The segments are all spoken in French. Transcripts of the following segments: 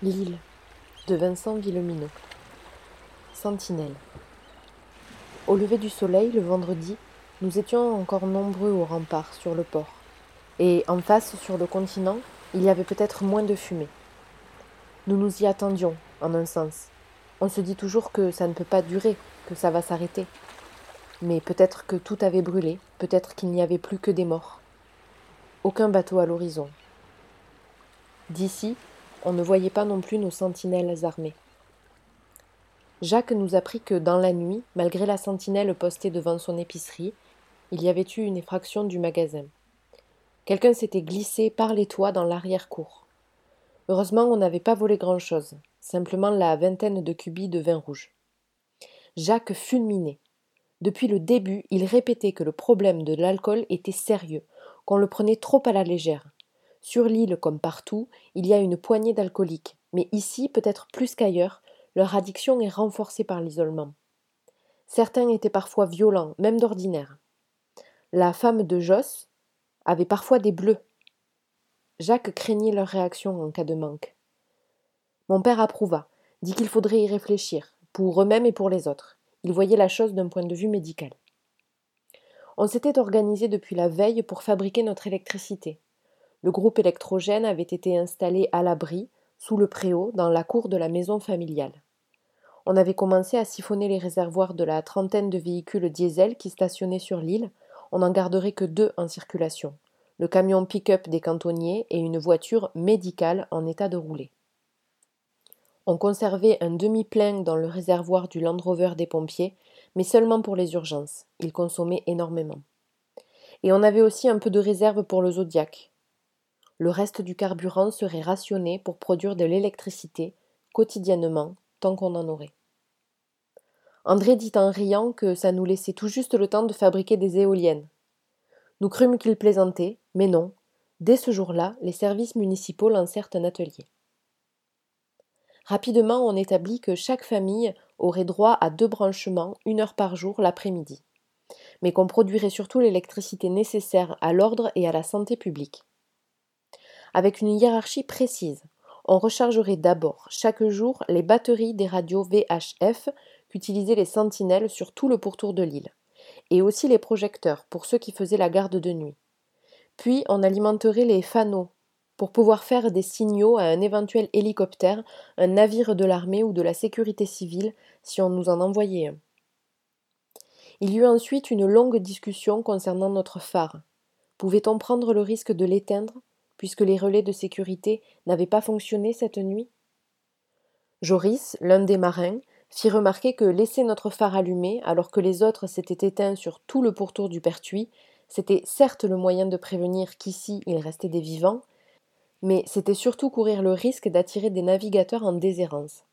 L'île de Vincent Villeminot. Sentinelle. Au lever du soleil, le vendredi, nous étions encore nombreux au rempart sur le port. Et en face, sur le continent, il y avait peut-être moins de fumée. Nous nous y attendions, en un sens. On se dit toujours que ça ne peut pas durer, que ça va s'arrêter. Mais peut-être que tout avait brûlé, peut-être qu'il n'y avait plus que des morts. Aucun bateau à l'horizon. D'ici, on ne voyait pas non plus nos sentinelles armées. Jacques nous apprit que dans la nuit, malgré la sentinelle postée devant son épicerie, il y avait eu une effraction du magasin. Quelqu'un s'était glissé par les toits dans l'arrière-cour. Heureusement, on n'avait pas volé grand-chose, simplement la vingtaine de cubis de vin rouge. Jacques fulminait. Depuis le début, il répétait que le problème de l'alcool était sérieux, qu'on le prenait trop à la légère. Sur l'île comme partout, il y a une poignée d'alcooliques, mais ici, peut-être plus qu'ailleurs, leur addiction est renforcée par l'isolement. Certains étaient parfois violents, même d'ordinaire. La femme de Josse avait parfois des bleus. Jacques craignait leur réaction en cas de manque. Mon père approuva, dit qu'il faudrait y réfléchir, pour eux-mêmes et pour les autres. Il voyait la chose d'un point de vue médical. On s'était organisé depuis la veille pour fabriquer notre électricité. Le groupe électrogène avait été installé à l'abri, sous le préau, dans la cour de la maison familiale. On avait commencé à siphonner les réservoirs de la trentaine de véhicules diesel qui stationnaient sur l'île. On n'en garderait que deux en circulation le camion pick-up des cantonniers et une voiture médicale en état de rouler. On conservait un demi-plein dans le réservoir du Land Rover des pompiers, mais seulement pour les urgences. Il consommait énormément. Et on avait aussi un peu de réserve pour le Zodiac. Le reste du carburant serait rationné pour produire de l'électricité quotidiennement, tant qu'on en aurait. André dit en riant que ça nous laissait tout juste le temps de fabriquer des éoliennes. Nous crûmes qu'il plaisantait, mais non. Dès ce jour-là, les services municipaux lancèrent un atelier. Rapidement, on établit que chaque famille aurait droit à deux branchements, une heure par jour l'après-midi, mais qu'on produirait surtout l'électricité nécessaire à l'ordre et à la santé publique avec une hiérarchie précise. On rechargerait d'abord chaque jour les batteries des radios VHF qu'utilisaient les sentinelles sur tout le pourtour de l'île, et aussi les projecteurs pour ceux qui faisaient la garde de nuit. Puis on alimenterait les fanaux pour pouvoir faire des signaux à un éventuel hélicoptère, un navire de l'armée ou de la sécurité civile si on nous en envoyait un. Il y eut ensuite une longue discussion concernant notre phare. Pouvait-on prendre le risque de l'éteindre? Puisque les relais de sécurité n'avaient pas fonctionné cette nuit Joris, l'un des marins, fit remarquer que laisser notre phare allumé alors que les autres s'étaient éteints sur tout le pourtour du Pertuis, c'était certes le moyen de prévenir qu'ici il restait des vivants, mais c'était surtout courir le risque d'attirer des navigateurs en déshérence.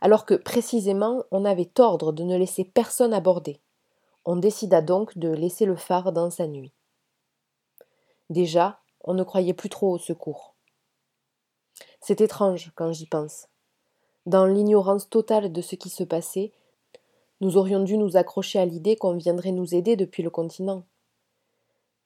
Alors que précisément on avait ordre de ne laisser personne aborder. On décida donc de laisser le phare dans sa nuit. Déjà, on ne croyait plus trop au secours. C'est étrange quand j'y pense. Dans l'ignorance totale de ce qui se passait, nous aurions dû nous accrocher à l'idée qu'on viendrait nous aider depuis le continent.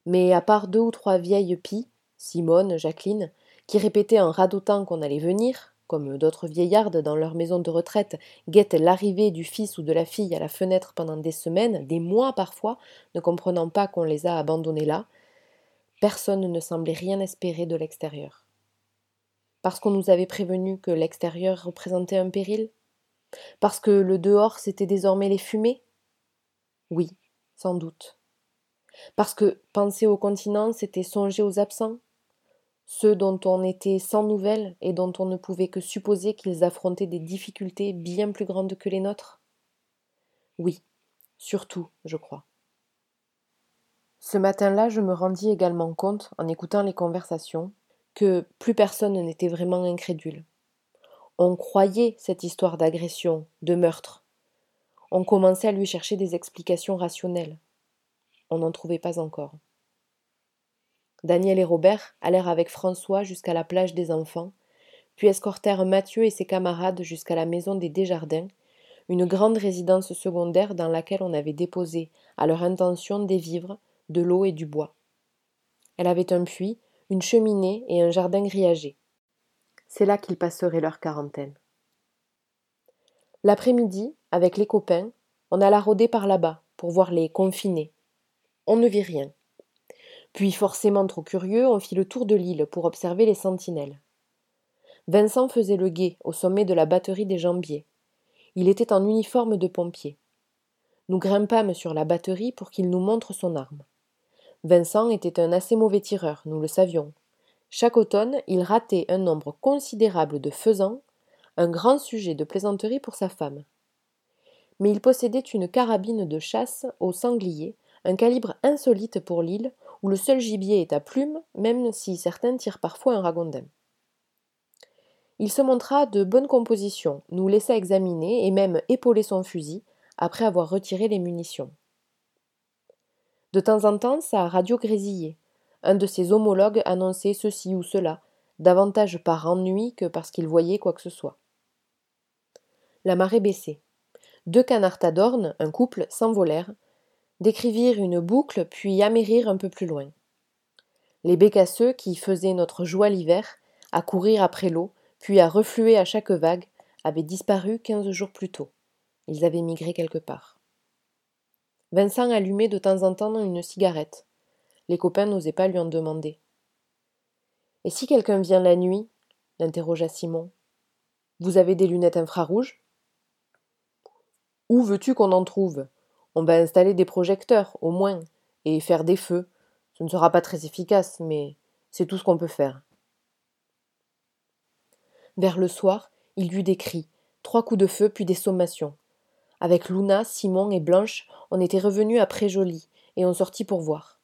Mais à part deux ou trois vieilles pies, Simone, Jacqueline, qui répétaient en radotant qu'on allait venir, comme d'autres vieillardes dans leur maison de retraite guettent l'arrivée du fils ou de la fille à la fenêtre pendant des semaines, des mois parfois, ne comprenant pas qu'on les a abandonnés là, Personne ne semblait rien espérer de l'extérieur. Parce qu'on nous avait prévenu que l'extérieur représentait un péril? Parce que le dehors c'était désormais les fumées? Oui, sans doute. Parce que penser au continent c'était songer aux absents? Ceux dont on était sans nouvelles et dont on ne pouvait que supposer qu'ils affrontaient des difficultés bien plus grandes que les nôtres? Oui, surtout, je crois. Ce matin-là, je me rendis également compte, en écoutant les conversations, que plus personne n'était vraiment incrédule. On croyait cette histoire d'agression, de meurtre. On commençait à lui chercher des explications rationnelles. On n'en trouvait pas encore. Daniel et Robert allèrent avec François jusqu'à la plage des enfants, puis escortèrent Mathieu et ses camarades jusqu'à la maison des Desjardins, une grande résidence secondaire dans laquelle on avait déposé, à leur intention, des vivres, de l'eau et du bois. Elle avait un puits, une cheminée et un jardin grillagé. c'est là qu'ils passeraient leur quarantaine. L'après-midi, avec les copains, on alla rôder par là-bas pour voir les confinés. On ne vit rien. Puis, forcément trop curieux, on fit le tour de l'île pour observer les sentinelles. Vincent faisait le guet au sommet de la batterie des jambiers. Il était en uniforme de pompier. Nous grimpâmes sur la batterie pour qu'il nous montre son arme. Vincent était un assez mauvais tireur, nous le savions. Chaque automne, il ratait un nombre considérable de faisans, un grand sujet de plaisanterie pour sa femme. Mais il possédait une carabine de chasse au sanglier, un calibre insolite pour l'île, où le seul gibier est à plume, même si certains tirent parfois un ragondin. Il se montra de bonne composition, nous laissa examiner et même épauler son fusil, après avoir retiré les munitions. De temps en temps, sa radio grésillait. Un de ses homologues annonçait ceci ou cela, davantage par ennui que parce qu'il voyait quoi que ce soit. La marée baissait. Deux canards tadornes, un couple, s'envolèrent, décrivirent une boucle, puis amérirent un peu plus loin. Les bécasseux, qui faisaient notre joie l'hiver, à courir après l'eau, puis à refluer à chaque vague, avaient disparu quinze jours plus tôt. Ils avaient migré quelque part. Vincent allumait de temps en temps une cigarette. Les copains n'osaient pas lui en demander. Et si quelqu'un vient la nuit? l'interrogea Simon. Vous avez des lunettes infrarouges Où veux-tu qu'on en trouve? On va installer des projecteurs, au moins, et faire des feux. Ce ne sera pas très efficace, mais c'est tout ce qu'on peut faire. Vers le soir, il y eut des cris, trois coups de feu, puis des sommations. Avec Luna, Simon et Blanche, on était revenus après Joly, et on sortit pour voir.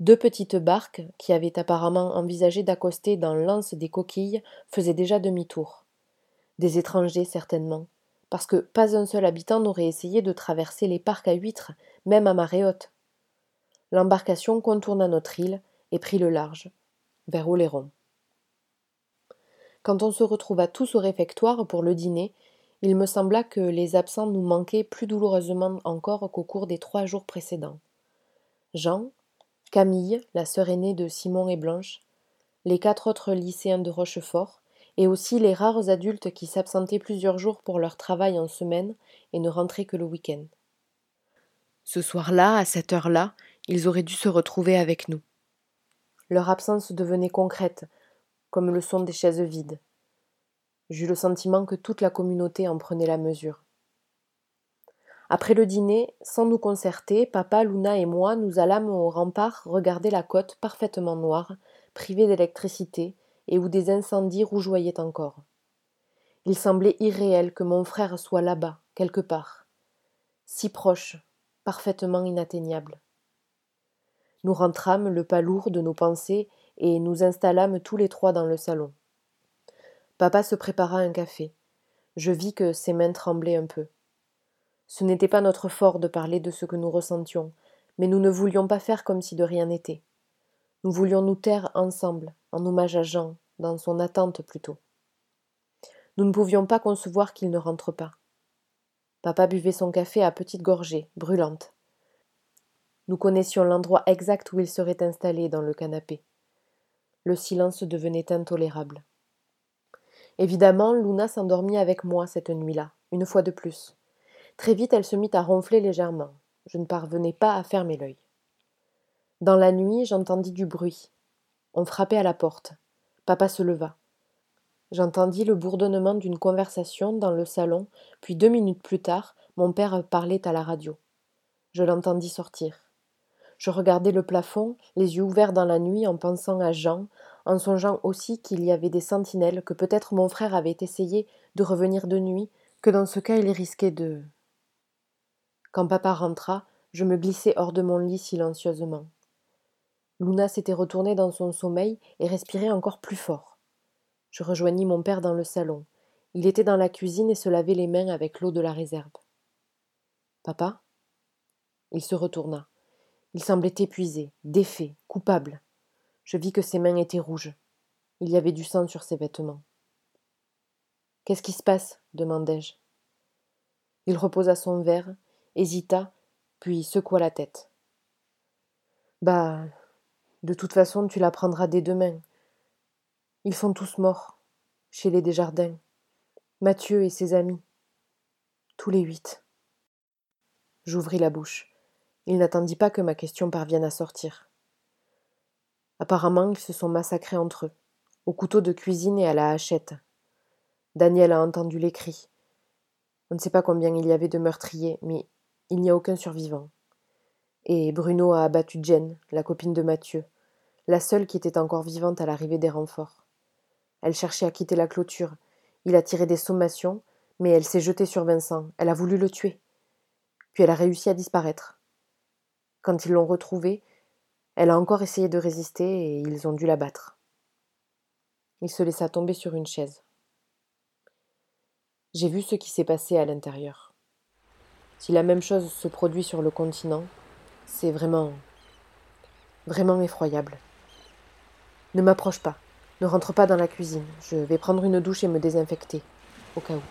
Deux petites barques, qui avaient apparemment envisagé d'accoster dans l'anse des coquilles, faisaient déjà demi-tour. Des étrangers, certainement, parce que pas un seul habitant n'aurait essayé de traverser les parcs à huîtres, même à marée haute. L'embarcation contourna notre île et prit le large, vers Oléron. Quand on se retrouva tous au réfectoire pour le dîner, il me sembla que les absents nous manquaient plus douloureusement encore qu'au cours des trois jours précédents. Jean, Camille, la sœur aînée de Simon et Blanche, les quatre autres lycéens de Rochefort, et aussi les rares adultes qui s'absentaient plusieurs jours pour leur travail en semaine et ne rentraient que le week-end. Ce soir-là, à cette heure-là, ils auraient dû se retrouver avec nous. Leur absence devenait concrète, comme le sont des chaises vides. J'eus le sentiment que toute la communauté en prenait la mesure. Après le dîner, sans nous concerter, papa, Luna et moi nous allâmes au rempart regarder la côte parfaitement noire, privée d'électricité, et où des incendies rougeoyaient encore. Il semblait irréel que mon frère soit là-bas, quelque part, si proche, parfaitement inatteignable. Nous rentrâmes le pas lourd de nos pensées et nous installâmes tous les trois dans le salon. Papa se prépara un café. Je vis que ses mains tremblaient un peu. Ce n'était pas notre fort de parler de ce que nous ressentions, mais nous ne voulions pas faire comme si de rien n'était. Nous voulions nous taire ensemble, en hommage à Jean, dans son attente plutôt. Nous ne pouvions pas concevoir qu'il ne rentre pas. Papa buvait son café à petites gorgées, brûlantes. Nous connaissions l'endroit exact où il serait installé dans le canapé. Le silence devenait intolérable. Évidemment, Luna s'endormit avec moi cette nuit-là, une fois de plus. Très vite, elle se mit à ronfler légèrement. Je ne parvenais pas à fermer l'œil. Dans la nuit, j'entendis du bruit. On frappait à la porte. Papa se leva. J'entendis le bourdonnement d'une conversation dans le salon, puis deux minutes plus tard, mon père parlait à la radio. Je l'entendis sortir. Je regardais le plafond, les yeux ouverts dans la nuit, en pensant à Jean, en songeant aussi qu'il y avait des sentinelles, que peut-être mon frère avait essayé de revenir de nuit, que dans ce cas il risquait de. Quand papa rentra, je me glissai hors de mon lit silencieusement. Luna s'était retournée dans son sommeil et respirait encore plus fort. Je rejoignis mon père dans le salon. Il était dans la cuisine et se lavait les mains avec l'eau de la réserve. Papa? Il se retourna. Il semblait épuisé, défait, coupable. Je vis que ses mains étaient rouges. Il y avait du sang sur ses vêtements. Qu'est-ce qui se passe? demandai-je. Il reposa son verre, hésita, puis secoua la tête. Bah, de toute façon, tu la prendras dès demain. Ils sont tous morts. chez les Desjardins, Mathieu et ses amis, tous les huit. J'ouvris la bouche. Il n'attendit pas que ma question parvienne à sortir. Apparemment, ils se sont massacrés entre eux, au couteau de cuisine et à la hachette. Daniel a entendu les cris. On ne sait pas combien il y avait de meurtriers, mais il n'y a aucun survivant. Et Bruno a abattu Jen, la copine de Mathieu, la seule qui était encore vivante à l'arrivée des renforts. Elle cherchait à quitter la clôture. Il a tiré des sommations, mais elle s'est jetée sur Vincent. Elle a voulu le tuer. Puis elle a réussi à disparaître. Quand ils l'ont retrouvée, elle a encore essayé de résister et ils ont dû la battre. Il se laissa tomber sur une chaise. J'ai vu ce qui s'est passé à l'intérieur. Si la même chose se produit sur le continent, c'est vraiment. vraiment effroyable. Ne m'approche pas. Ne rentre pas dans la cuisine. Je vais prendre une douche et me désinfecter, au cas où.